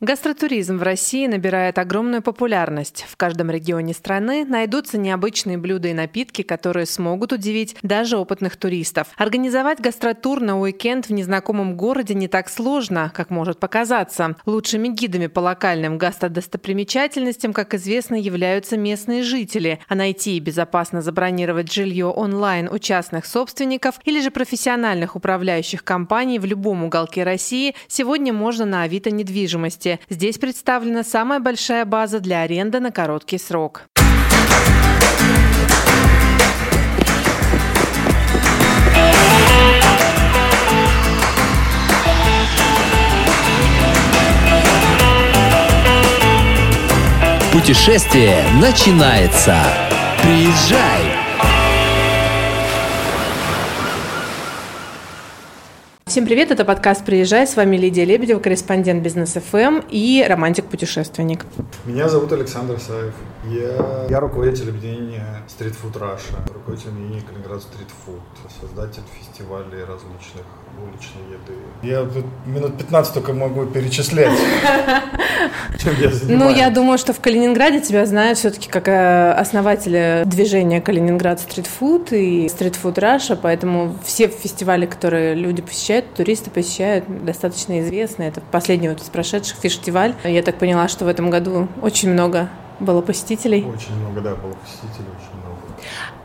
Гастротуризм в России набирает огромную популярность. В каждом регионе страны найдутся необычные блюда и напитки, которые смогут удивить даже опытных туристов. Организовать гастротур на уикенд в незнакомом городе не так сложно, как может показаться. Лучшими гидами по локальным гастродостопримечательностям, как известно, являются местные жители. А найти и безопасно забронировать жилье онлайн у частных собственников или же профессиональных управляющих компаний в любом уголке России сегодня можно на Авито недвижимости области. Здесь представлена самая большая база для аренды на короткий срок. Путешествие начинается. Приезжай! Всем привет, это подкаст «Приезжай», с вами Лидия Лебедева, корреспондент Бизнес ФМ эм и романтик-путешественник. Меня зовут Александр Саев, я, я руководитель объединения Food Russia, руководитель объединения Калининград Street Food, создатель фестивалей различных уличной еды. Я тут минут 15 только могу перечислять, чем я занимаюсь. Ну, я думаю, что в Калининграде тебя знают все-таки как э, основателя движения Калининград Food и Food Russia, поэтому все фестивали, которые люди посещают, туристы посещают, достаточно известны. Это последний вот из прошедших фестиваль. Я так поняла, что в этом году очень много было посетителей. Очень много, да, было посетителей, очень.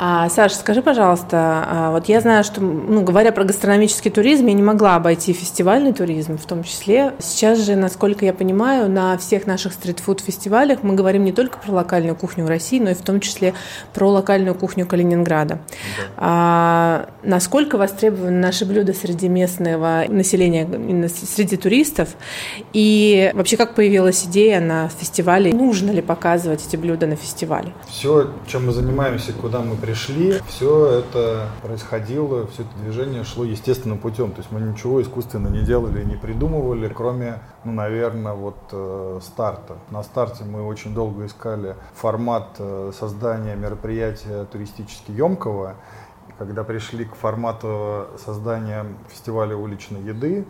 А, Саша, скажи, пожалуйста, а, вот я знаю, что, ну, говоря про гастрономический туризм, я не могла обойти фестивальный туризм в том числе. Сейчас же, насколько я понимаю, на всех наших стритфуд-фестивалях мы говорим не только про локальную кухню в России, но и в том числе про локальную кухню Калининграда. Да. А, насколько востребованы наши блюда среди местного населения, среди туристов? И вообще, как появилась идея на фестивале? Нужно ли показывать эти блюда на фестивале? Все, чем мы занимаемся, куда мы пришли, все это происходило, все это движение шло естественным путем. То есть мы ничего искусственно не делали, не придумывали, кроме, ну, наверное, вот э, старта. На старте мы очень долго искали формат э, создания мероприятия туристически емкого. Когда пришли к формату создания фестиваля уличной еды,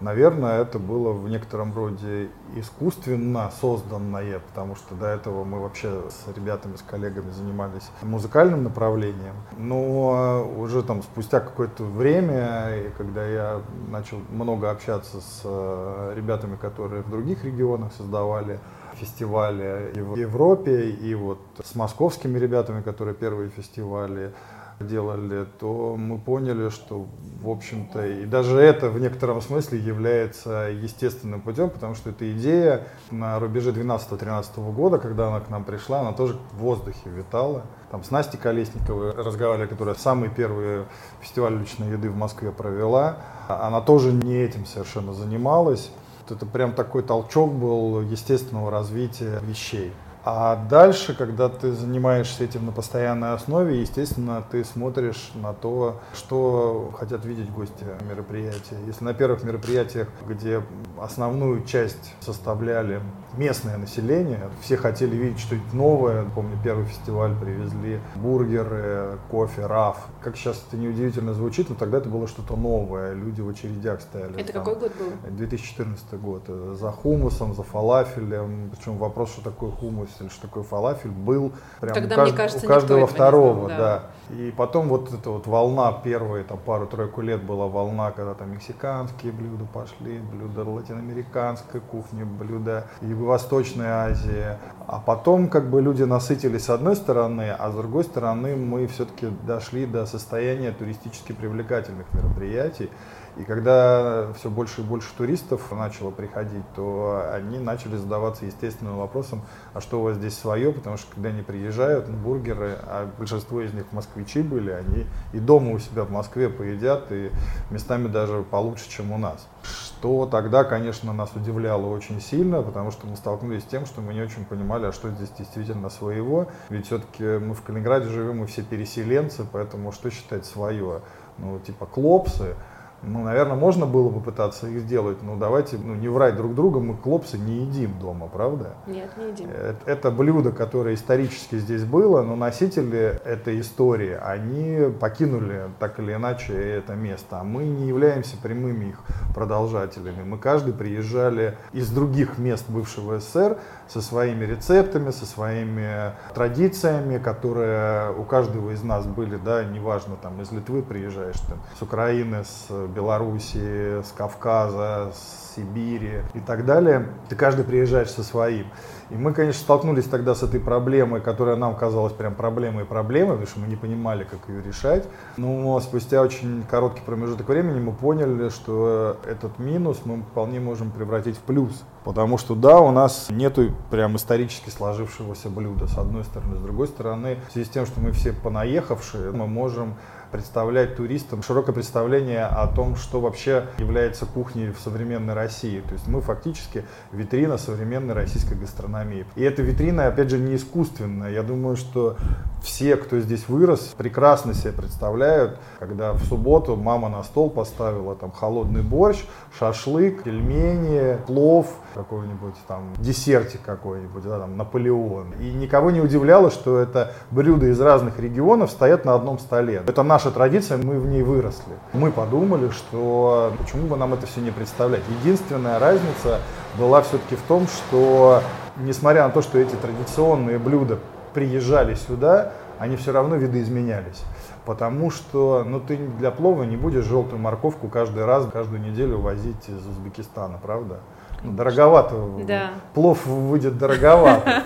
Наверное, это было в некотором роде искусственно созданное, потому что до этого мы вообще с ребятами, с коллегами занимались музыкальным направлением. Но уже там спустя какое-то время, когда я начал много общаться с э, ребятами, которые в других регионах создавали фестивали и в Европе, и вот с московскими ребятами, которые первые фестивали делали, то мы поняли, что, в общем-то, и даже это в некотором смысле является естественным путем, потому что эта идея на рубеже 12-13 года, когда она к нам пришла, она тоже в воздухе витала. Там с Настей Колесниковой разговаривали, которая самый первый фестиваль личной еды в Москве провела. Она тоже не этим совершенно занималась. Это прям такой толчок был естественного развития вещей. А дальше, когда ты занимаешься этим на постоянной основе, естественно, ты смотришь на то, что хотят видеть гости мероприятия. Если на первых мероприятиях, где основную часть составляли местное население, все хотели видеть что-нибудь новое. Помню, первый фестиваль привезли бургеры, кофе, раф. Как сейчас это неудивительно звучит, но тогда это было что-то новое. Люди в очередях стояли. Это там. какой год был? 2014 год. За хумусом, за фалафелем. Причем вопрос, что такое хумус или что такое фалафель, был прям Тогда, у, кажд... кажется, у каждого второго, знал, да. да. И потом вот эта вот волна, первые там пару-тройку лет была волна, когда там мексиканские блюда пошли, блюда латиноамериканской кухни, блюда Юго-Восточной Азии. А потом как бы люди насытились с одной стороны, а с другой стороны мы все-таки дошли до состояния туристически привлекательных мероприятий. И когда все больше и больше туристов начало приходить, то они начали задаваться естественным вопросом, а что у вас здесь свое, потому что когда они приезжают, ну, бургеры, а большинство из них москвичи были, они и дома у себя в Москве поедят, и местами даже получше, чем у нас. Что тогда, конечно, нас удивляло очень сильно, потому что мы столкнулись с тем, что мы не очень понимали, а что здесь действительно своего. Ведь все-таки мы в Калининграде живем, мы все переселенцы, поэтому что считать свое? Ну, типа клопсы, Ну, наверное, можно было бы пытаться их сделать, но давайте ну, не врать друг другу, мы клопсы не едим дома, правда? Нет, не едим. Это, это блюдо, которое исторически здесь было, но носители этой истории, они покинули так или иначе это место, а мы не являемся прямыми их продолжателями. Мы каждый приезжали из других мест бывшего СССР со своими рецептами, со своими традициями, которые у каждого из нас были, да, неважно, там, из Литвы приезжаешь, там, с Украины, с Белоруссии, с Кавказа, с Сибири и так далее. Ты каждый приезжаешь со своим. И мы, конечно, столкнулись тогда с этой проблемой, которая нам казалась прям проблемой и проблемой, потому что мы не понимали, как ее решать. Но спустя очень короткий промежуток времени мы поняли, что этот минус мы вполне можем превратить в плюс. Потому что да, у нас нету прям исторически сложившегося блюда, с одной стороны. С другой стороны, в связи с тем, что мы все понаехавшие, мы можем представлять туристам широкое представление о том, что вообще является кухней в современной России. То есть мы фактически витрина современной российской гастрономии. И эта витрина, опять же, не искусственная. Я думаю, что все, кто здесь вырос, прекрасно себе представляют, когда в субботу мама на стол поставила там холодный борщ, шашлык, пельмени, плов, какой-нибудь там десертик какой-нибудь, да, там Наполеон. И никого не удивляло, что это блюда из разных регионов стоят на одном столе. Это наша традиция, мы в ней выросли. Мы подумали, что почему бы нам это все не представлять. Единственная разница была все-таки в том, что несмотря на то, что эти традиционные блюда приезжали сюда, они все равно видоизменялись. Потому что ну, ты для плова не будешь желтую морковку каждый раз, каждую неделю возить из Узбекистана, правда? Ну, дороговато. Да. Плов выйдет дороговато.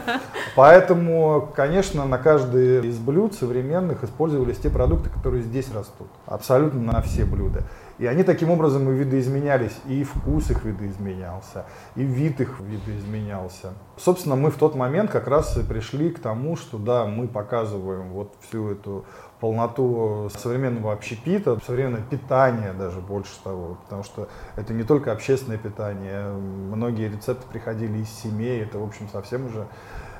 Поэтому, конечно, на каждый из блюд современных использовались те продукты, которые здесь растут. Абсолютно на все блюда. И они таким образом и видоизменялись, и вкус их видоизменялся, и вид их видоизменялся. Собственно, мы в тот момент как раз и пришли к тому, что да, мы показываем вот всю эту полноту современного общепита, современное питание даже больше того, потому что это не только общественное питание, многие рецепты приходили из семей, это, в общем, совсем уже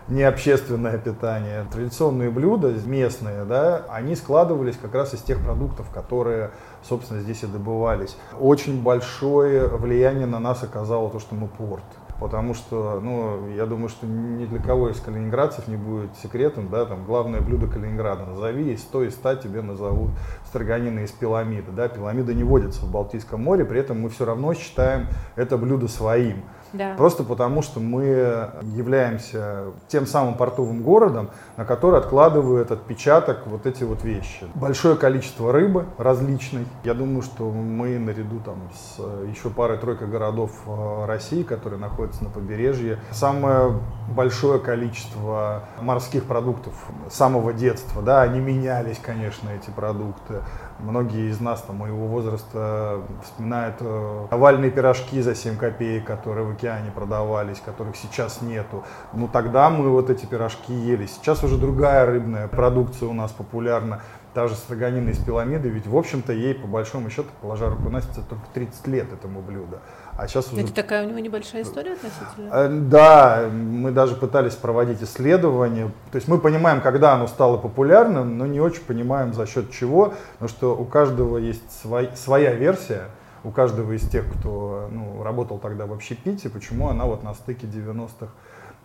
не общественное питание. Традиционные блюда местные, да, они складывались как раз из тех продуктов, которые, собственно, здесь и добывались. Очень большое влияние на нас оказало то, что мы порт потому что, ну, я думаю, что ни для кого из калининградцев не будет секретом, да, там, главное блюдо Калининграда, назови, из 100 из 100 тебе назовут строганины из пиламиды, да, пиламида не водится в Балтийском море, при этом мы все равно считаем это блюдо своим. Да. Просто потому, что мы являемся тем самым портовым городом, на который откладывают отпечаток вот эти вот вещи. Большое количество рыбы различной. Я думаю, что мы наряду там с еще парой-тройкой городов э, России, которые находятся на побережье, самое большое количество морских продуктов самого детства. Да, они менялись, конечно, эти продукты. Многие из нас там, моего возраста вспоминают э, овальные пирожки за 7 копеек, которые в океане продавались, которых сейчас нету. Ну тогда мы вот эти пирожки ели. Сейчас уже другая рыбная продукция у нас популярна. Та же строганина из пиламиды, ведь в общем-то ей по большому счету, положа руку на сердце, только 30 лет этому блюду. А сейчас уже... Это такая у него небольшая история относительно? Э, да, мы даже пытались проводить исследования. То есть мы понимаем, когда оно стало популярным, но не очень понимаем за счет чего, потому что у каждого есть свой, своя версия, у каждого из тех, кто ну, работал тогда в общепите, почему она вот на стыке 90-х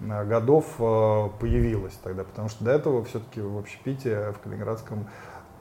э, годов э, появилась тогда, потому что до этого все-таки в общепите в Калининградском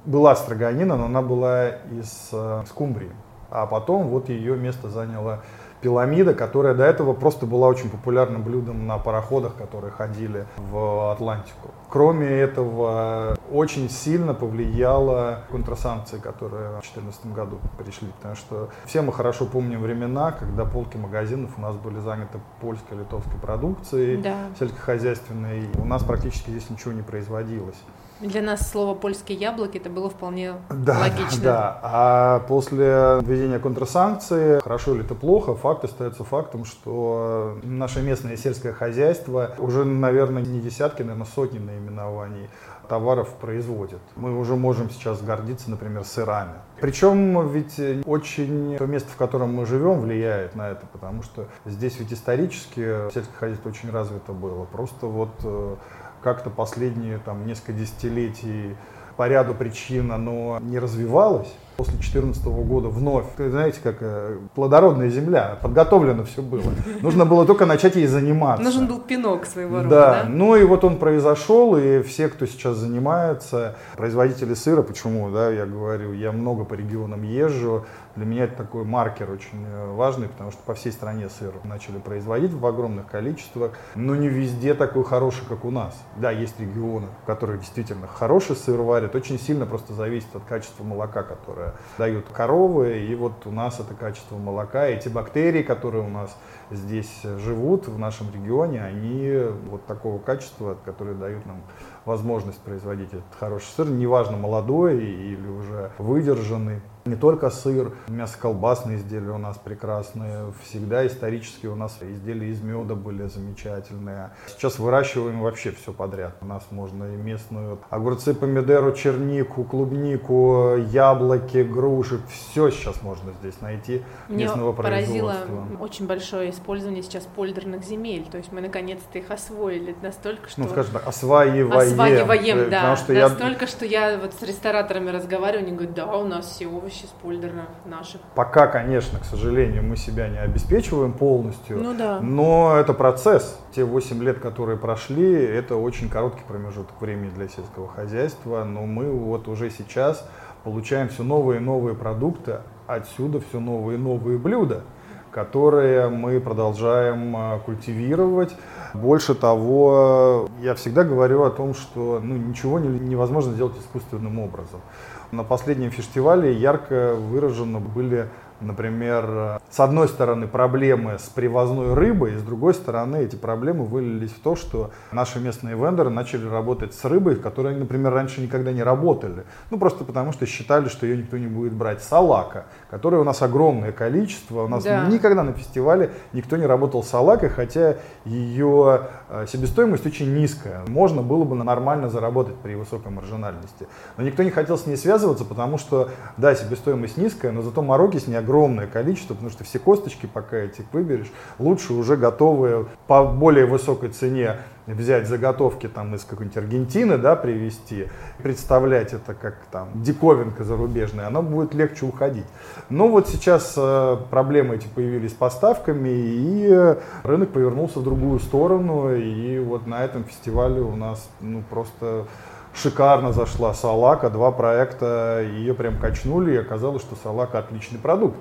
была строганина, но она была из скумбрии. А потом вот ее место заняла пиламида, которая до этого просто была очень популярным блюдом на пароходах, которые ходили в Атлантику. Кроме этого, очень сильно повлияла контрасанкции, которые в 2014 году пришли, потому что все мы хорошо помним времена, когда полки магазинов у нас были заняты польской, литовской продукцией, да. сельскохозяйственной. У нас практически здесь ничего не производилось. Для нас слово «польские яблоки» это было вполне да, логично. Да, а после введения контрсанкций, хорошо или это плохо, факт остается фактом, что наше местное сельское хозяйство уже, наверное, не десятки, наверное, сотни наименований товаров производит. Мы уже можем сейчас гордиться, например, сырами. Причем ведь очень то место, в котором мы живем, влияет на это, потому что здесь ведь исторически сельское хозяйство очень развито было. Просто вот э, как-то последние там, несколько десятилетий по ряду причин оно не развивалось. После 2014 года вновь, знаете, как э, плодородная земля, подготовлено все было. Нужно было только начать ей заниматься. Нужен был пинок своего рода, да? да? Ну и вот он произошел, и все, кто сейчас занимается, производители сыра, почему, да, я говорю, я много по регионам езжу, для меня это такой маркер очень э, важный, потому что по всей стране сыр начали производить в огромных количествах, но не везде такой хороший, как у нас. Да, есть регионы, в которых действительно хороший сыр варят, очень сильно просто зависит от качества молока, которое дают коровы, и вот у нас это качество молока, и те бактерии, которые у нас здесь живут в нашем регионе, они вот такого качества, которые дают нам возможность производить этот хороший сыр, неважно молодой или уже выдержанный. Не только сыр, мясо-колбасные изделия у нас прекрасные. Всегда исторически у нас изделия из меда были замечательные. Сейчас выращиваем вообще все подряд. У нас можно и местную огурцы, помидоры, чернику, клубнику, яблоки, груши. Все сейчас можно здесь найти Мне местного поразило очень большое использование сейчас польдерных земель. То есть мы наконец-то их освоили настолько, ну, что... Ну, скажем так, осваиваем. Осваиваем, да. Что настолько, я... что я вот с рестораторами разговариваю, они говорят, да, у нас все овощи овощи с польдера наших. Пока, конечно, к сожалению, мы себя не обеспечиваем полностью, ну, да. но это процесс. Те 8 лет, которые прошли, это очень короткий промежуток времени для сельского хозяйства, но мы вот уже сейчас получаем все новые и новые продукты, отсюда все новые и новые блюда которые мы продолжаем а, культивировать. Больше того, я всегда говорю о том, что ну, ничего невозможно сделать искусственным образом. На последнем фестивале ярко выраженно были Например, с одной стороны проблемы с привозной рыбой, и с другой стороны эти проблемы вылились в то, что наши местные вендоры начали работать с рыбой, которые, например, раньше никогда не работали. Ну, просто потому что считали, что ее никто не будет брать. Салака, которой у нас огромное количество. У нас да. никогда на фестивале никто не работал с салакой, хотя ее э, себестоимость очень низкая. Можно было бы нормально заработать при высокой маржинальности. Но никто не хотел с ней связываться, потому что, да, себестоимость низкая, но зато мороки с ней огромное количество, потому что все косточки, пока этих выберешь, лучше уже готовые по более высокой цене взять заготовки там из какой-нибудь Аргентины, да, привезти, представлять это как там диковинка зарубежная, оно будет легче уходить. Но вот сейчас э, проблемы эти появились с поставками, и рынок повернулся в другую сторону, и вот на этом фестивале у нас ну, просто шикарно зашла Салака, два проекта, ее прям качнули, и оказалось, что Салака отличный продукт.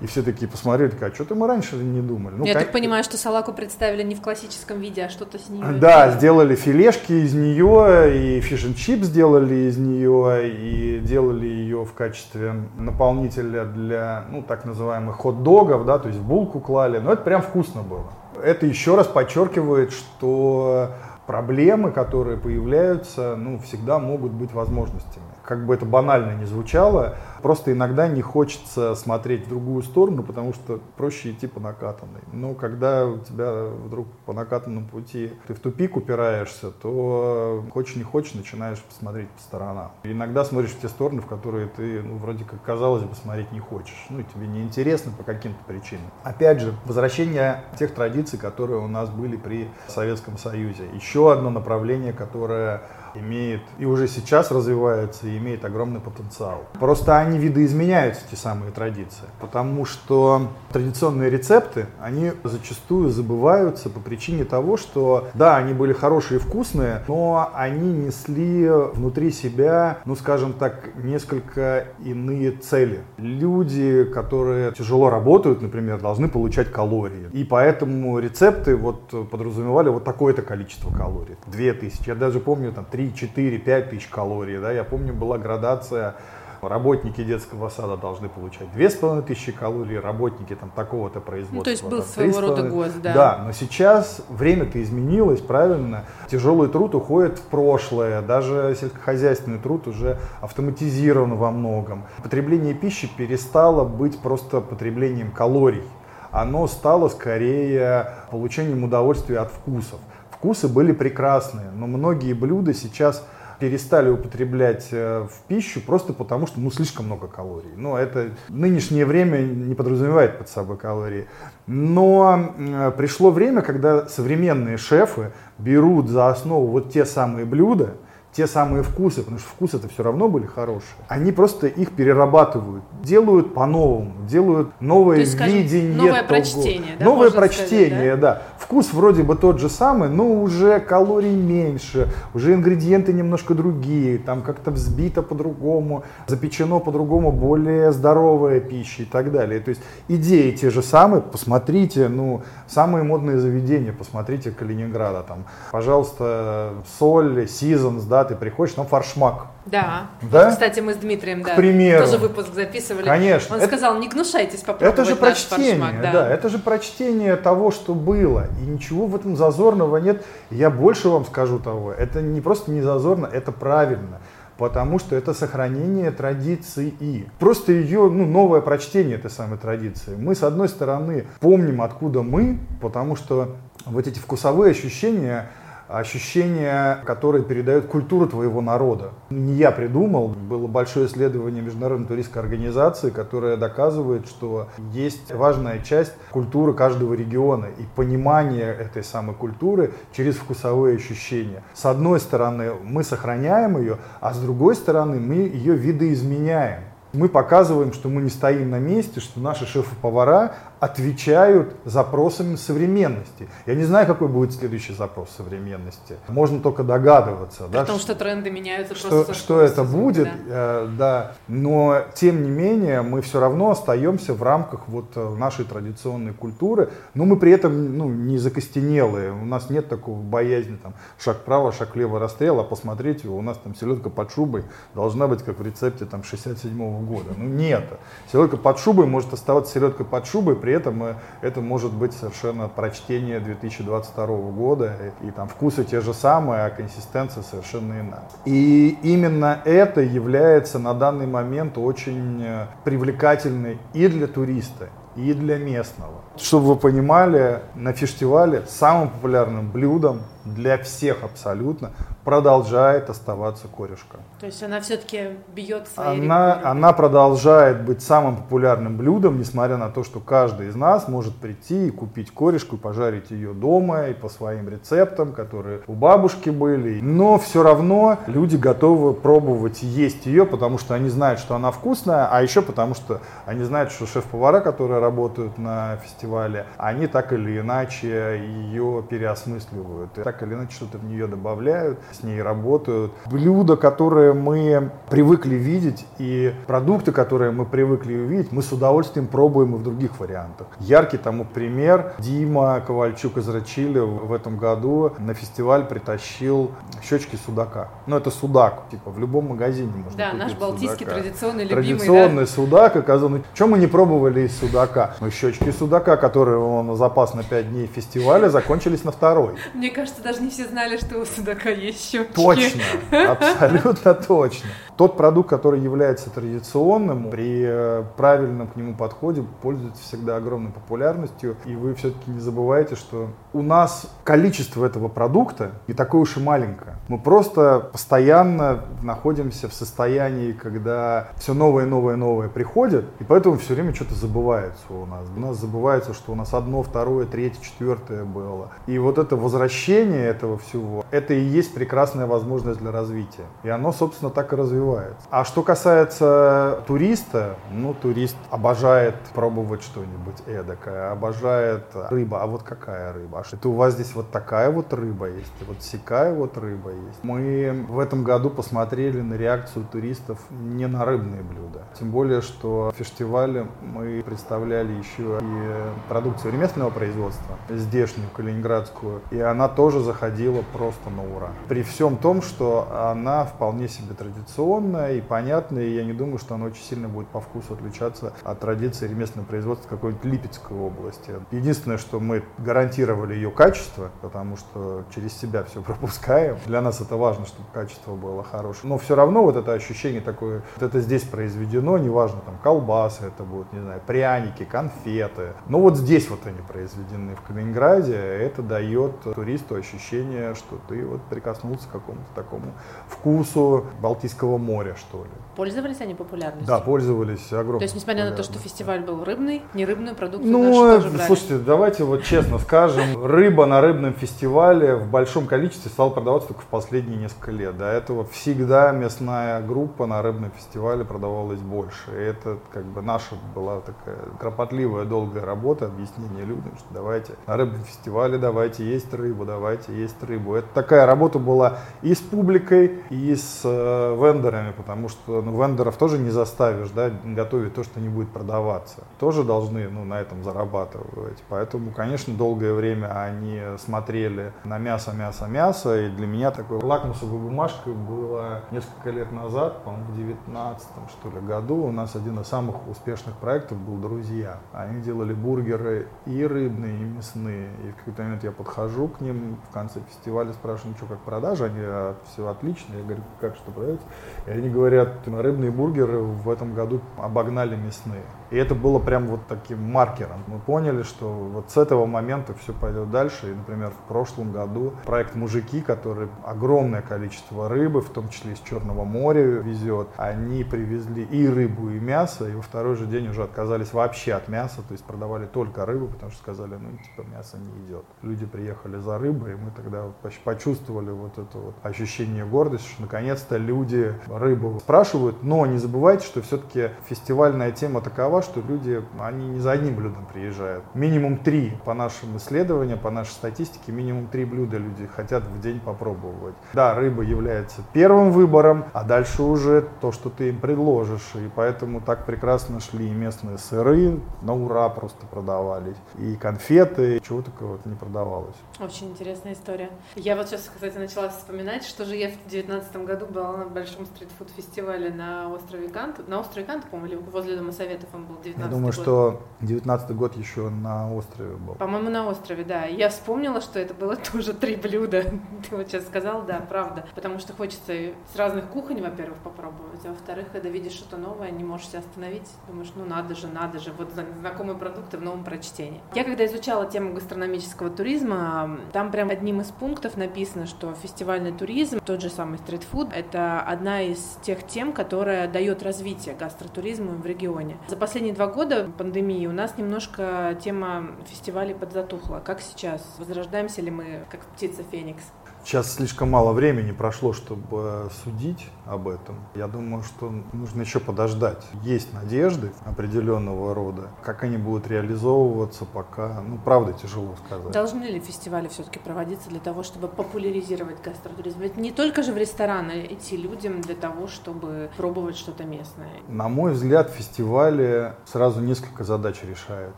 И все такие посмотрели, а что-то мы раньше не думали. Ну, Я как... так понимаю, что салаку представили не в классическом виде, а что-то с нее. Да, сделали филешки из нее, и фиш чип сделали из нее, и делали ее в качестве наполнителя для, ну, так называемых хот-догов, да, то есть булку клали. Но это прям вкусно было. Это еще раз подчеркивает, что проблемы, которые появляются, ну, всегда могут быть возможностями. Как бы это банально не звучало, просто иногда не хочется смотреть в другую сторону, потому что проще идти по накатанной. Но когда у тебя вдруг по накатанному пути ты в тупик упираешься, то хочешь не хочешь, начинаешь посмотреть по сторонам. Иногда смотришь в те стороны, в которые ты, ну, вроде как казалось бы, смотреть не хочешь. Ну, и тебе неинтересно по каким-то причинам. Опять же, возвращение тех традиций, которые у нас были при Советском Союзе. Еще одно направление, которое имеет и уже сейчас развивается и имеет огромный потенциал. Просто они видоизменяются, эти самые традиции, потому что традиционные рецепты, они зачастую забываются по причине того, что да, они были хорошие и вкусные, но они несли внутри себя, ну скажем так, несколько иные цели. Люди, которые тяжело работают, например, должны получать калории. И поэтому рецепты вот подразумевали вот такое-то количество калорий. 2000. Я даже помню там 3, 4, 5 тысяч калорий. Да? Я помню, была градация работники детского сада должны получать 2500 калорий, работники там такого-то производства. Ну, то есть был своего рода ГОСТ, да. Да, но сейчас время-то изменилось, правильно? Тяжелый труд уходит в прошлое, даже сельскохозяйственный труд уже автоматизирован во многом. Потребление пищи перестало быть просто потреблением калорий. Оно стало скорее получением удовольствия от вкусов. Вкусы были прекрасные, но многие блюда сейчас перестали употреблять э, в пищу просто потому, что ну, слишком много калорий. Но ну, это нынешнее время не подразумевает под собой калории. Но э, пришло время, когда современные шефы берут за основу вот те самые блюда, те самые вкусы, потому что вкусы-то все равно были хорошие, они просто их перерабатывают, делают по-новому, делают новое есть, скажем, видение. Новое того. прочтение, да? Новое прочтение, сказать, да? да. Вкус вроде бы тот же самый, но уже калорий меньше, уже ингредиенты немножко другие, там как-то взбито по-другому, запечено по-другому, более здоровая пища и так далее. То есть идеи те же самые, посмотрите, ну, самые модные заведения, посмотрите Калининграда, там, пожалуйста, соль, Seasons, да, ты приходишь, там фаршмак. Да. да? Кстати, мы с Дмитрием, да, примеру. тоже выпуск записывали. Конечно. Он это, сказал, не гнушайтесь попробовать Это же прочтение, фаршмак, да. да, это же прочтение того, что было. И ничего в этом зазорного нет. Я больше вам скажу того, это не просто не зазорно, это правильно потому что это сохранение традиции. Просто ее, ну, новое прочтение этой самой традиции. Мы, с одной стороны, помним, откуда мы, потому что вот эти вкусовые ощущения, ощущения, которые передают культуру твоего народа. Не я придумал, было большое исследование Международной туристской организации, которое доказывает, что есть важная часть культуры каждого региона и понимание этой самой культуры через вкусовые ощущения. С одной стороны, мы сохраняем ее, а с другой стороны, мы ее видоизменяем. Мы показываем, что мы не стоим на месте, что наши шефы-повара отвечают запросами современности. Я не знаю, какой будет следующий запрос современности. Можно только догадываться. Потому да, что, что тренды меняются что, просто. Что это будет, да. Э, да. Но тем не менее мы все равно остаемся в рамках вот э, нашей традиционной культуры. Но мы при этом ну, не закостенелые. У нас нет такого боязни там шаг вправо, шаг влево, расстрел. А посмотрите, у нас там селедка под шубой должна быть как в рецепте там 67 -го года. Ну нет. Селедка под шубой может оставаться селедкой под шубой при этом э, это может быть совершенно прочтение 2022 года, и, там вкусы те же самые, а консистенция совершенно иная. И именно это является на данный момент очень э, привлекательной и для туриста, и для местного. Чтобы вы понимали, на фестивале самым популярным блюдом для всех абсолютно продолжает оставаться корешка. То есть она все-таки бьет своей она, она продолжает быть самым популярным блюдом, несмотря на то, что каждый из нас может прийти и купить корешку и пожарить ее дома и по своим рецептам, которые у бабушки были. Но все равно люди готовы пробовать есть ее, потому что они знают, что она вкусная, а еще потому что они знают, что шеф-повара, которые работают на фестивале, они так или иначе ее переосмысливают. И так или иначе что-то в нее добавляют, с ней работают. Блюда, которые мы привыкли видеть, и продукты, которые мы привыкли увидеть, мы с удовольствием пробуем и в других вариантах. Яркий тому пример. Дима Ковальчук из Рачили в этом году на фестиваль притащил щечки судака. Ну, это судак, типа в любом магазине можно Да, купить наш балтийский судака. традиционный любимый. Традиционный да? судак, оказывается. Чем мы не пробовали из судака? Ну, щечки судака, которые он запас на 5 дней фестиваля, закончились на второй. Мне кажется, даже не все знали, что у судака есть щечки. Точно, абсолютно точно. Тот продукт, который является традиционным, при э, правильном к нему подходе пользуется всегда огромной популярностью. И вы все-таки не забывайте, что у нас количество этого продукта не такое уж и маленькое. Мы просто постоянно находимся в состоянии, когда все новое, новое, новое приходит, и поэтому все время что-то забывается у нас. У нас забывается, что у нас одно, второе, третье, четвертое было. И вот это возвращение этого всего, это и есть прекрасная возможность для развития. И оно, собственно, так и развивается. А что касается туриста, ну, турист обожает пробовать что-нибудь эдакое, обожает рыба. А вот какая рыба? А это у вас здесь вот такая вот рыба есть, вот сякая вот рыба есть. Мы в этом году посмотрели на реакцию туристов не на рыбные блюда. Тем более, что в фестивале мы представляли еще и продукцию ремесленного производства, здешнюю, калининградскую, и она тоже заходила просто на ура. При всем том, что она вполне себе традиционная, и понятная, и я не думаю, что она очень сильно будет по вкусу отличаться от традиции ремесленного производства какой-нибудь Липецкой области. Единственное, что мы гарантировали ее качество, потому что через себя все пропускаем. Для нас это важно, чтобы качество было хорошее. Но все равно вот это ощущение такое, вот это здесь произведено, неважно, там колбасы это будут, не знаю, пряники, конфеты. Но вот здесь вот они произведены в Калининграде, это дает туристу ощущение, что ты вот прикоснулся к какому-то такому вкусу Балтийского моря, что ли. Пользовались они популярностью? Да, пользовались огромной То есть, несмотря на то, что фестиваль был рыбный, не рыбную продукцию ну, тоже брали? слушайте, давайте вот честно скажем, рыба на рыбном фестивале в большом количестве стала продаваться только в последние несколько лет. До этого всегда мясная группа на рыбном фестивале продавалась больше. И это как бы наша была такая кропотливая, долгая работа, объяснение людям, что давайте на рыбном фестивале давайте есть рыбу, давайте есть рыбу. Это такая работа была и с публикой, и с э, вендорами, потому что ну, вендоров тоже не заставишь да, готовить то, что не будет продаваться. Тоже должны ну, на этом зарабатывать. Поэтому, конечно, долгое время они смотрели на мясо, мясо, мясо. И для меня такой лакмусовой бумажкой было несколько лет назад, по-моему, в 19 что ли, году у нас один из самых успешных проектов был «Друзья». Они делали бургеры и рыбные, и мясные. И в какой-то момент я подхожу к ним в конце фестиваля, спрашиваю, ну что, как продажа? Они, а, все отлично. Я говорю, как что продается? И они говорят, рыбные бургеры в этом году обогнали мясные. И это было прям вот таким маркером. Мы поняли, что вот с этого момента все пойдет дальше. И, например, в прошлом году проект «Мужики», который огромное количество рыбы, в том числе из Черного моря везет, они привезли и рыбу, и мясо, и во второй же день уже отказались вообще от мяса, то есть продавали только рыбу, потому что сказали, ну, типа, мясо не идет. Люди приехали за рыбой, и мы тогда почувствовали вот это вот ощущение гордости, что наконец-то люди рыбу спрашивают, но не забывайте, что все-таки фестивальная тема такова, что люди, они не за одним блюдом приезжают. Минимум три, по нашим исследованиям, по нашей статистике, минимум три блюда люди хотят в день попробовать. Да, рыба является первым выбором, а дальше уже то, что ты им предложишь. И поэтому так прекрасно шли и местные сыры, на ура просто продавались, и конфеты, чего такого не продавалось. Очень интересная история. Я вот сейчас, кстати, начала вспоминать, что же я в 2019 году была на большом стритфуд-фестивале на острове Кант, на острове Кант, по-моему, или возле Дома Советов он был 19 Я думаю, год. что 19 год еще на острове был. По-моему, на острове, да. Я вспомнила, что это было тоже три блюда. Ты вот сейчас сказал, да, правда. Потому что хочется с разных кухонь, во-первых, попробовать, а во-вторых, когда видишь что-то новое, не можешь себя остановить, думаешь, ну надо же, надо же, вот знакомые продукты в новом прочтении. Я когда изучала тему гастрономического туризма, там прям одним из пунктов написано, что фестивальный туризм, тот же самый стритфуд, это одна из тех тем, которая дает развитие гастротуризму в регионе. За последние два года пандемии у нас немножко тема фестивалей подзатухла. Как сейчас? Возрождаемся ли мы, как птица Феникс? Сейчас слишком мало времени прошло, чтобы судить об этом. Я думаю, что нужно еще подождать. Есть надежды определенного рода. Как они будут реализовываться, пока, ну, правда, тяжело сказать. Должны ли фестивали все-таки проводиться для того, чтобы популяризировать гастротуризм? Ведь не только же в рестораны идти людям для того, чтобы пробовать что-то местное. На мой взгляд, фестивали сразу несколько задач решают.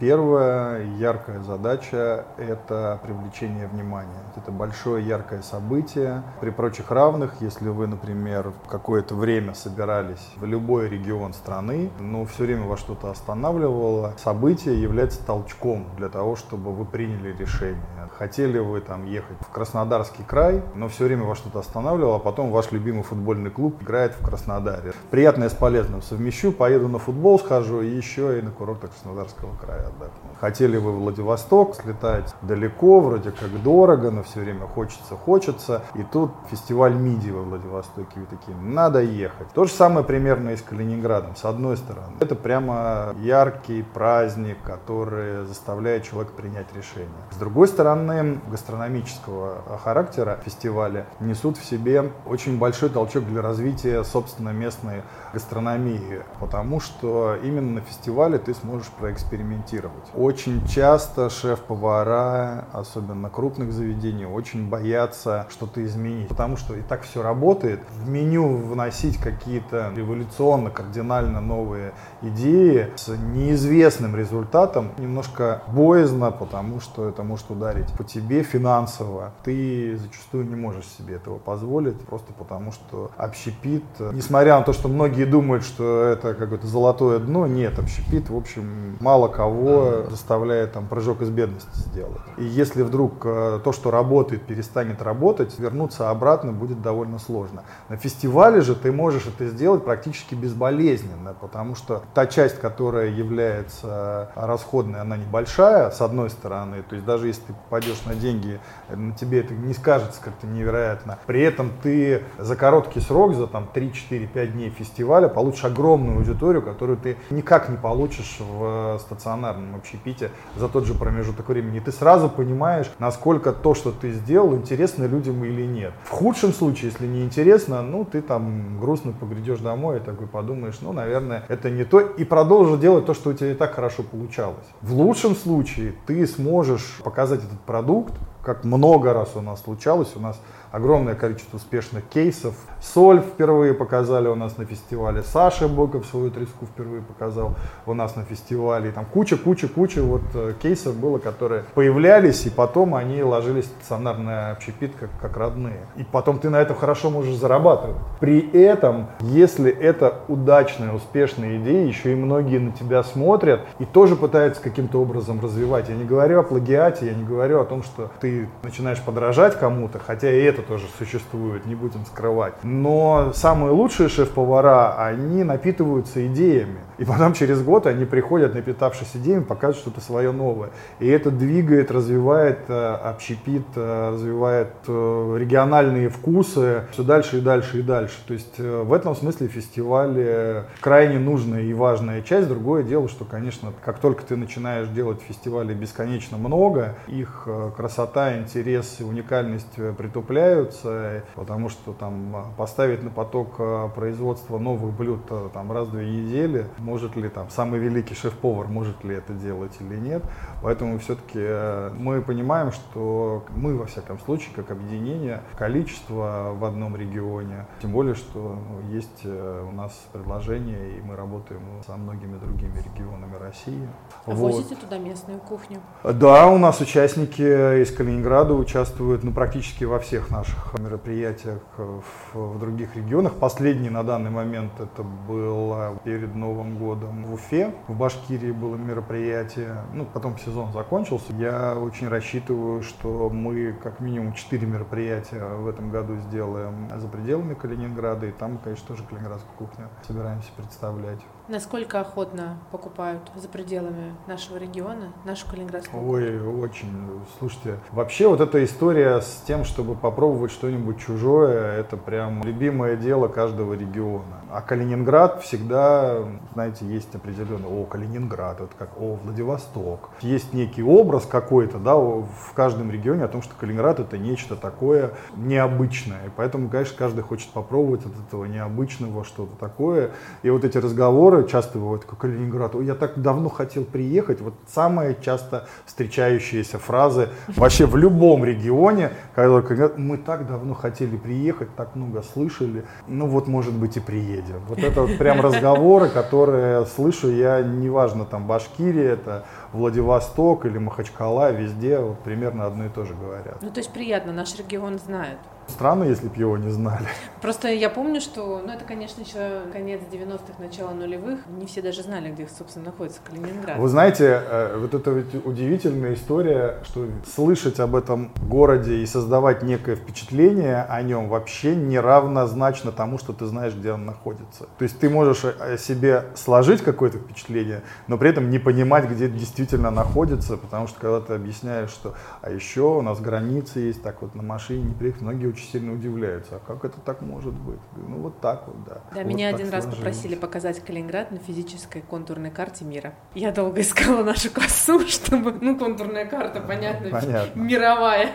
Первая яркая задача – это привлечение внимания. Это большое яркое событие. При прочих равных, если вы, например, какое-то время собирались в любой регион страны, но все время вас что-то останавливало, событие является толчком для того, чтобы вы приняли решение. Хотели вы там ехать в Краснодарский край, но все время вас что-то останавливало, а потом ваш любимый футбольный клуб играет в Краснодаре. Приятное с полезным совмещу, поеду на футбол схожу и еще и на курортах Краснодарского края отдохну. Хотели вы в Владивосток слетать далеко, вроде как дорого, но все время хочется, хочется. И тут фестиваль МИДИ во Владивостоке, вы такие, надо ехать. То же самое примерно и с Калининградом. С одной стороны, это прямо яркий праздник, который заставляет человека принять решение. С другой стороны, гастрономического характера фестиваля несут в себе очень большой толчок для развития, собственно, местной гастрономии, потому что именно на фестивале ты сможешь проэкспериментировать. Очень часто шеф-повара, особенно крупных заведений, очень боятся что-то изменить, потому что и так все работает. В меню вносить какие-то революционно, кардинально новые идеи с неизвестным результатом немножко боязно, потому что это может ударить по тебе финансово. Ты зачастую не можешь себе этого позволить, просто потому что общепит, несмотря на то, что многие думают, что это какое-то золотое дно, нет, общепит, в общем, мало кого заставляет там прыжок из бедности сделать. И если вдруг э, то, что работает, перестанет работать, вернуться обратно будет довольно сложно. На фестивале же ты можешь это сделать практически безболезненно, потому что та часть, которая является расходной, она небольшая, с одной стороны, то есть даже если ты попадешь на деньги, на тебе это не скажется как-то невероятно. При этом ты за короткий срок, за там 3-4-5 дней фестиваля получишь огромную аудиторию, которую ты никак не получишь в стационарном общепите за тот же промежуток времени. И ты сразу понимаешь, насколько то, что ты сделал, интересно людям или или нет. В худшем случае, если не интересно, ну, ты там грустно погрядешь домой и такой подумаешь, ну, наверное, это не то, и продолжишь делать то, что у тебя и так хорошо получалось. В лучшем случае ты сможешь показать этот продукт, как много раз у нас случалось, у нас огромное количество успешных кейсов. Соль впервые показали у нас на фестивале, Саша Боков свою треску впервые показал у нас на фестивале. И там куча-куча-куча вот э, кейсов было, которые появлялись, и потом они ложились в стационарный общепит как, как родные. И потом ты на этом хорошо можешь зарабатывать. При этом, если это удачная, успешная идея, еще и многие на тебя смотрят и тоже пытаются каким-то образом развивать. Я не говорю о плагиате, я не говорю о том, что ты начинаешь подражать кому-то, хотя и это тоже существует, не будем скрывать. Но самые лучшие шеф-повара, они напитываются идеями. И потом через год они приходят, напитавшись идеями, показывают что-то свое новое. И это двигает, развивает э, общепит, э, развивает э, региональные вкусы все дальше и дальше и дальше. То есть в этом смысле фестиваль крайне нужная и важная часть. Другое дело, что, конечно, как только ты начинаешь делать фестивали бесконечно много, их красота, интерес, уникальность притупляют, появляются, потому что там а, поставить на поток а, производства новых блюд а, там раз в две недели, может ли там самый великий шеф-повар, может ли это делать или нет. Поэтому все-таки э, мы понимаем, что мы, во всяком случае, как объединение, количество в одном регионе, тем более, что ну, есть э, у нас предложение, и мы работаем со многими другими регионами России. А вот. возите туда местную кухню? Да, у нас участники из Калининграда участвуют ну, практически во всех наших мероприятиях в, в других регионах. Последний на данный момент это было перед Новым годом в Уфе, в Башкирии было мероприятие, ну, потом сезон закончился. Я очень рассчитываю, что мы как минимум 4 мероприятия в этом году сделаем за пределами Калининграда, и там, конечно, тоже калининградскую кухню собираемся представлять. Насколько охотно покупают за пределами нашего региона нашу калининградскую Ой, очень. Слушайте, вообще вот эта история с тем, чтобы попробовать что-нибудь чужое, это прям любимое дело каждого региона. А Калининград всегда, знаете, есть определенный, о, Калининград, это как, о, Владивосток. Есть некий образ какой-то, да, в каждом регионе о том, что Калининград это нечто такое необычное. И поэтому, конечно, каждый хочет попробовать от этого необычного что-то такое. И вот эти разговоры разговоры часто бывают, как Калининград, я так давно хотел приехать. Вот самые часто встречающиеся фразы вообще в любом регионе, когда мы так давно хотели приехать, так много слышали, ну вот может быть и приедем. Вот это вот прям разговоры, которые слышу я, неважно там Башкирия, это Владивосток или Махачкала, везде вот примерно одно и то же говорят. Ну то есть приятно, наш регион знает. Странно, если бы его не знали. Просто я помню, что, ну, это, конечно, еще конец 90-х, начало нулевых. Не все даже знали, где, собственно, находится Калининград. Вы знаете, э, вот это ведь удивительная история, что слышать об этом городе и создавать некое впечатление о нем вообще не равнозначно тому, что ты знаешь, где он находится. То есть ты можешь о себе сложить какое-то впечатление, но при этом не понимать, где действительно находится, потому что когда ты объясняешь, что а еще у нас границы есть, так вот на машине не приехать, многие очень сильно удивляются, а как это так может быть? Ну вот так вот, да. Да, вот меня один раз попросили показать Калининград на физической контурной карте мира. Я долго искала нашу косу, чтобы, ну, контурная карта, понятно, понятно. мировая,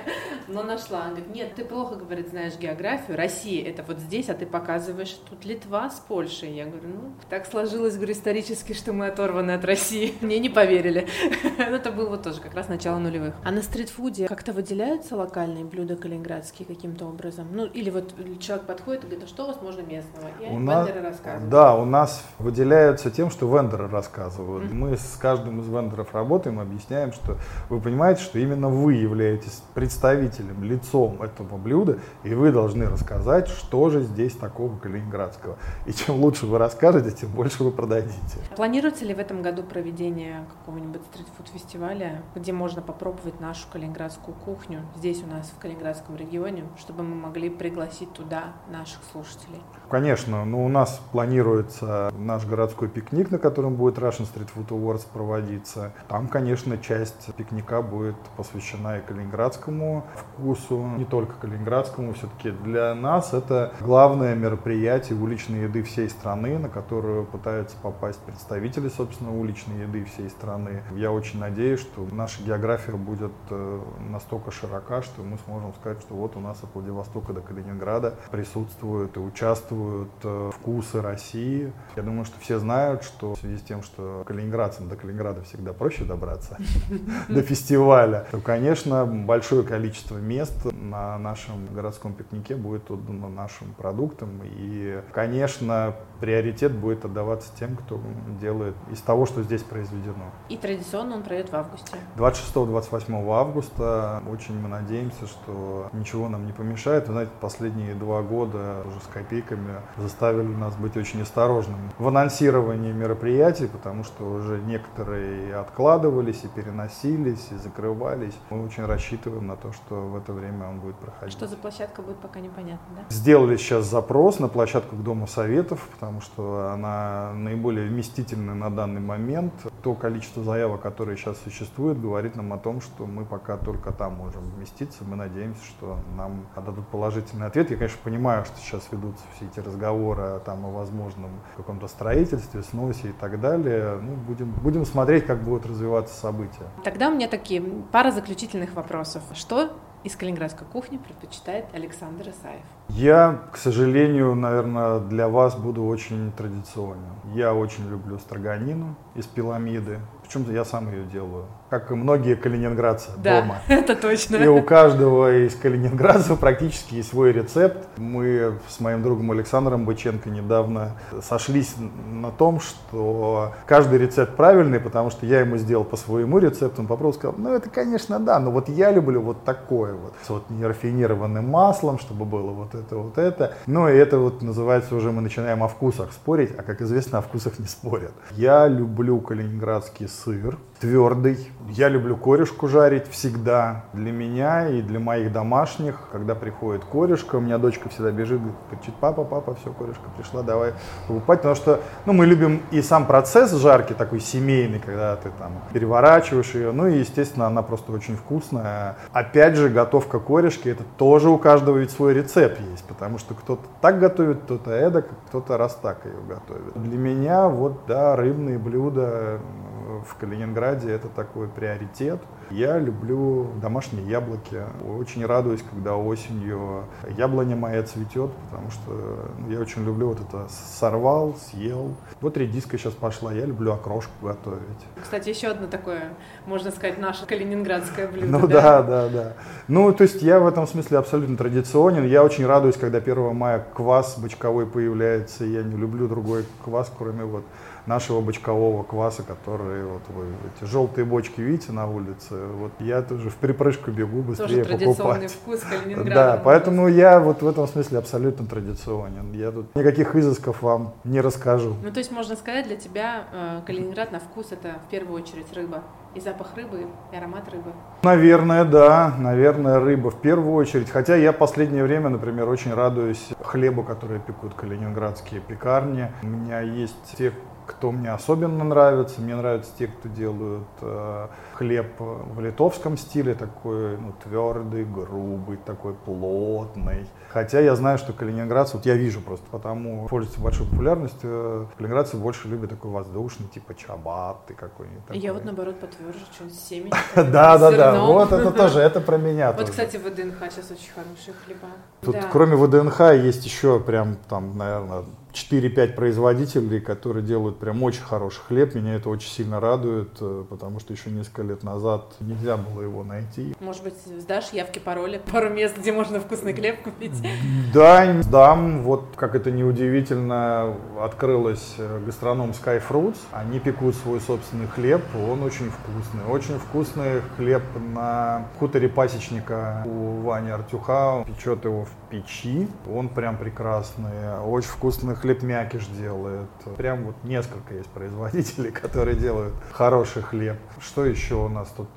но нашла. Она говорит, нет, ты плохо, говорит, знаешь географию, Россия это вот здесь, а ты показываешь тут Литва с Польшей. Я говорю, ну, так сложилось, говорю, исторически, что мы оторваны от России. Мне не поверили. Это было тоже как раз начало нулевых. А на стритфуде как-то выделяются локальные блюда калининградские каким-то образом? Ну, или вот человек подходит и говорит, а что у вас можно местного? И у вендоры нас, рассказывают. Да, у нас выделяются тем, что вендоры рассказывают. Mm-hmm. Мы с каждым из вендоров работаем, объясняем, что вы понимаете, что именно вы являетесь представителем, лицом этого блюда, и вы должны рассказать, что же здесь такого калининградского. И чем лучше вы расскажете, тем больше вы продадите. Планируется ли в этом году проведение какого-нибудь стритфуд-фестиваля, где можно попробовать нашу калининградскую кухню здесь у нас в Калининградском регионе, чтобы мы могли пригласить туда наших слушателей? Конечно, но у нас планируется наш городской пикник, на котором будет Russian Street Food Awards проводиться. Там, конечно, часть пикника будет посвящена и Калининградскому вкусу, не только калининградскому. Все-таки для нас это главное мероприятие уличной еды всей страны, на которую пытаются попасть представители, собственно, уличной еды всей страны. Я очень надеюсь, что наша география будет э, настолько широка, что мы сможем сказать, что вот у нас от Владивостока до Калининграда присутствуют и участвуют э, вкусы России. Я думаю, что все знают, что в связи с тем, что калининградцам до Калининграда всегда проще добраться до фестиваля, то, конечно, большое количество мест на нашем городском пикнике будет отдано нашим продуктам. И, конечно, приоритет будет отдаваться тем, кто делает из того, что здесь произведено. И традиционно он пройдет в августе. 26-28 августа. Очень мы надеемся, что ничего нам не помешает. Вы знаете, последние два года уже с копейками заставили нас быть очень осторожными в анонсировании мероприятий, потому что уже некоторые откладывались и переносились, и закрывались. Мы очень рассчитываем на то, что в это время он будет проходить. Что за площадка будет, пока непонятно, да? Сделали сейчас запрос на площадку к Дому Советов, потому что она наиболее вместительная на данный момент. То количество заявок, которые сейчас существуют, говорит нам о том, что мы пока только там можем вместиться. Мы надеемся, что нам отдадут положительный ответ. Я, конечно, понимаю, что сейчас ведутся все эти разговоры там, о возможном каком-то строительстве, сносе и так далее. Ну, будем, будем смотреть, как будут развиваться события. Тогда у меня такие пара заключительных вопросов. Что из калининградской кухни предпочитает Александр Исаев? Я, к сожалению, наверное, для вас буду очень традиционен. Я очень люблю строганину из пиламиды. Почему-то я сам ее делаю как и многие калининградцы да, дома. это точно. И у каждого из калининградцев практически есть свой рецепт. Мы с моим другом Александром Быченко недавно сошлись на том, что каждый рецепт правильный, потому что я ему сделал по своему рецепту, он попробовал, сказал, ну это, конечно, да, но вот я люблю вот такое вот, с вот нерафинированным маслом, чтобы было вот это, вот это. Ну и это вот называется уже мы начинаем о вкусах спорить, а как известно, о вкусах не спорят. Я люблю калининградский сыр, твердый. Я люблю корешку жарить всегда. Для меня и для моих домашних, когда приходит корешка, у меня дочка всегда бежит, кричит, папа, папа, все, корешка пришла, давай покупать. Потому что ну, мы любим и сам процесс жарки такой семейный, когда ты там переворачиваешь ее. Ну и, естественно, она просто очень вкусная. Опять же, готовка корешки, это тоже у каждого ведь свой рецепт есть, потому что кто-то так готовит, кто-то эдак, кто-то раз так ее готовит. Для меня вот, да, рыбные блюда в Калининграде это такой приоритет. Я люблю домашние яблоки. Очень радуюсь, когда осенью яблоня моя цветет, потому что ну, я очень люблю вот это сорвал, съел. Вот редиска сейчас пошла, я люблю окрошку готовить. Кстати, еще одно такое, можно сказать, наше калининградское блюдо. Ну да, да, да. да. Ну, то есть я в этом смысле абсолютно традиционен. Я очень радуюсь, когда 1 мая квас бочковой появляется. Я не люблю другой квас, кроме вот нашего бочкового кваса, который вот вы эти желтые бочки видите на улице, вот я тоже в припрыжку бегу быстрее тоже покупать. вкус Калининграда. Да, поэтому я вот в этом смысле абсолютно традиционен. Я тут никаких изысков вам не расскажу. Ну, то есть можно сказать, для тебя э, Калининград на вкус это в первую очередь рыба. И запах рыбы, и аромат рыбы. Наверное, да. Наверное, рыба в первую очередь. Хотя я последнее время, например, очень радуюсь хлебу, который пекут калининградские пекарни. У меня есть те кто мне особенно нравится. Мне нравятся те, кто делают э, хлеб в литовском стиле, такой ну, твердый, грубый, такой плотный. Хотя я знаю, что калининградцы, вот я вижу просто, потому пользуются большой популярностью, калининградцы больше любят такой воздушный, типа чабаты какой-нибудь. Я вот наоборот потверже, что семечки. Да, да, да, вот это тоже, это про меня Вот, кстати, ВДНХ сейчас очень хорошие хлеба. Тут кроме ВДНХ есть еще прям там, наверное, 4-5 производителей, которые делают прям очень хороший хлеб. Меня это очень сильно радует, э, потому что еще несколько лет назад нельзя было его найти. Может быть, сдашь явки, пароли, пару мест, где можно вкусный хлеб купить? Да, сдам. Вот как это неудивительно, открылась э, гастроном Sky Fruits. Они пекут свой собственный хлеб, он очень вкусный. Очень вкусный хлеб на хуторе пасечника у Вани Артюха. Печет его в печи, он прям прекрасный. Очень вкусный хлеб мякиш делает. Прям вот несколько есть производителей, которые делают хороший хлеб. Что еще у нас тут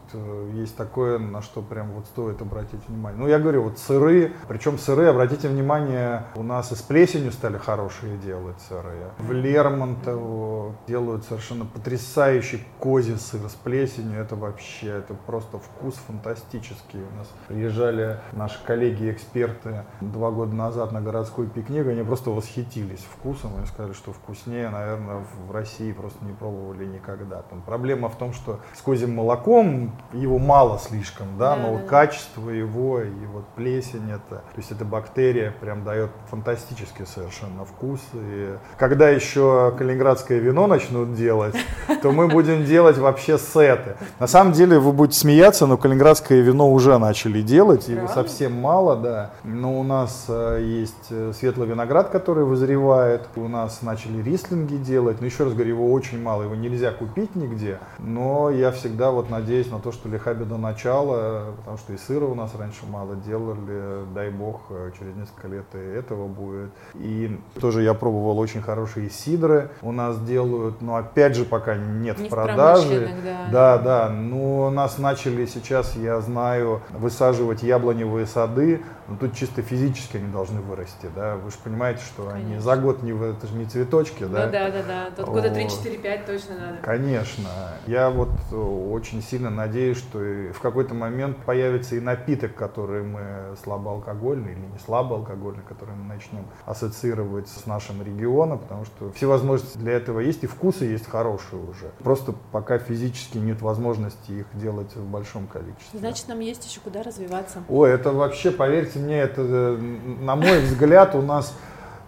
есть такое, на что прям вот стоит обратить внимание? Ну, я говорю, вот сыры, причем сыры, обратите внимание, у нас и с плесенью стали хорошие делать сыры. В Лермонтово делают совершенно потрясающий козий сыр с плесенью. Это вообще, это просто вкус фантастический. У нас приезжали наши коллеги-эксперты два года назад на городской пикник, они просто восхитились вкусом и сказали, что вкуснее, наверное, в России просто не пробовали никогда. Там проблема в том, что с козьим молоком его мало слишком, да, но вот качество его и вот плесень это, то есть эта бактерия прям дает фантастический совершенно вкус. И когда еще калининградское вино начнут делать, то мы будем делать вообще сеты. На самом деле вы будете смеяться, но калининградское вино уже начали делать, его совсем мало, да. Но у нас э, есть э, светлый виноград, который вызревает, у нас начали рислинги делать, но еще раз говорю, его очень мало, его нельзя купить нигде, но я всегда вот надеюсь на то, что лиха до начала, потому что и сыра у нас раньше мало делали, дай бог, э, через несколько лет и этого будет. И тоже я пробовал очень хорошие сидры у нас делают, но опять же пока нет не в продаже. да. Да, да, но нас начали сейчас, я знаю, высаживать яблоневые сады, но тут чисто физически они должны вырасти, да, вы же понимаете, что Конечно. они за год не, это же не цветочки, да? Ну да, да, да, тут года 3-4-5 точно надо. Конечно, я вот э, очень сильно надеюсь, что в какой-то момент появится и напиток, который мы слабоалкогольный или не слабоалкогольный, который мы начнем ассоциировать с нашим регионом, потому что все возможности для этого есть, и вкусы есть хорошие уже. Просто пока физически нет возможности их делать в большом количестве. Значит, нам есть еще куда развиваться. Ой, это вообще, поверьте мне, это, э, на мой взгляд, у нас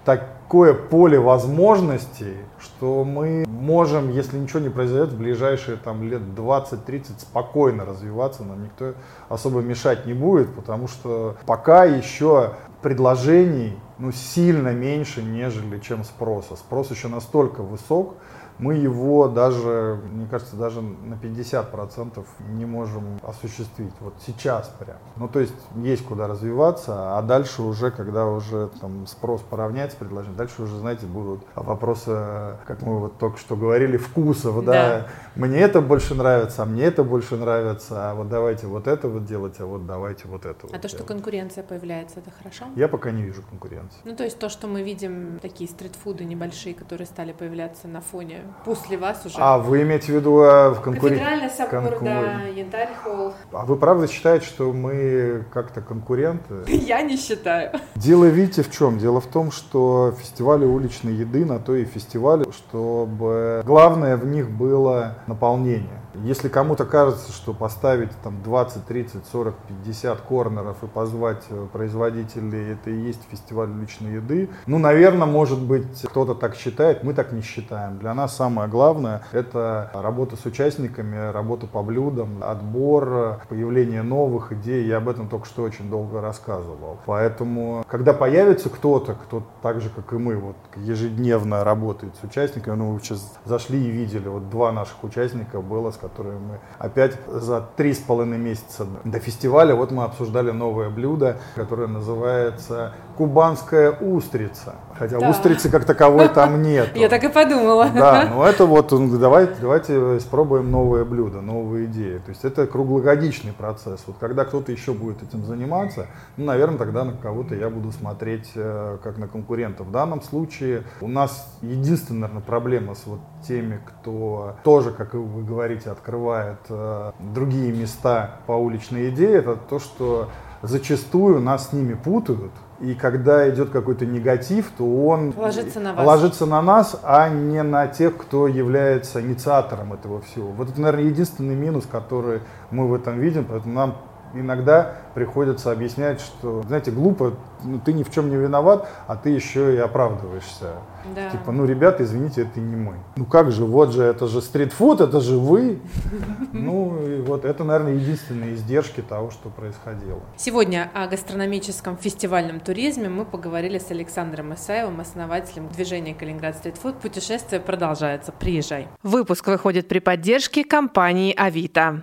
такое поле возможностей, что мы можем, если ничего не произойдет, в ближайшие там, лет 20-30 спокойно развиваться, нам никто особо мешать не будет, потому что пока еще предложений ну, сильно меньше, нежели чем спроса. Спрос еще настолько высок, мы его даже, мне кажется, даже на 50% не можем осуществить. Вот сейчас прям. Ну, то есть есть куда развиваться, а дальше уже, когда уже там спрос поравняется предложение, дальше уже, знаете, будут вопросы, как мы вот только что говорили, вкусов, да. да. Мне это больше нравится, а мне это больше нравится, а вот давайте вот это вот делать, а вот давайте вот это а вот то, делать. что конкуренция появляется, это хорошо? Я пока не вижу конкуренции. Ну, то есть то, что мы видим, такие стритфуды небольшие, которые стали появляться на фоне после вас уже. А вы имеете в виду э, в конкуренции? Кафедральный собор, Конкур... да, Янтарь холл. А вы правда считаете, что мы как-то конкуренты? Я не считаю. Дело, видите, в чем? Дело в том, что фестивали уличной еды на то и фестивали, чтобы главное в них было наполнение. Если кому-то кажется, что поставить там 20, 30, 40, 50 корнеров и позвать э, производителей, это и есть фестиваль личной еды, ну, наверное, может быть, кто-то так считает, мы так не считаем. Для нас самое главное – это работа с участниками, работа по блюдам, отбор, появление новых идей. Я об этом только что очень долго рассказывал. Поэтому, когда появится кто-то, кто так же, как и мы, вот ежедневно работает с участниками, ну, вы сейчас зашли и видели, вот два наших участника было, с которую мы опять за три с половиной месяца до фестиваля, вот мы обсуждали новое блюдо, которое называется кубанская устрица. Хотя да. устрицы как таковой там нет. Я так и подумала. Да, но это вот, давайте, давайте испробуем новое блюдо, новые идеи. То есть это круглогодичный процесс. Вот когда кто-то еще будет этим заниматься, ну, наверное, тогда на кого-то я буду смотреть э, как на конкурента. В данном случае у нас единственная, наверное, проблема с вот теми, кто тоже, как вы говорите, открывает э, другие места по уличной идее, это то, что зачастую нас с ними путают. И когда идет какой-то негатив, то он ложится на, вас. ложится на нас, а не на тех, кто является инициатором этого всего. Вот это, наверное, единственный минус, который мы в этом видим, поэтому нам иногда приходится объяснять, что, знаете, глупо, ну, ты ни в чем не виноват, а ты еще и оправдываешься. Да. Типа, ну, ребята, извините, это не мы. Ну как же, вот же, это же стритфуд, это же вы. Ну, и вот это, наверное, единственные издержки того, что происходило. Сегодня о гастрономическом фестивальном туризме мы поговорили с Александром Исаевым, основателем движения Калининград Стритфуд. Путешествие продолжается. Приезжай. Выпуск выходит при поддержке компании Авито.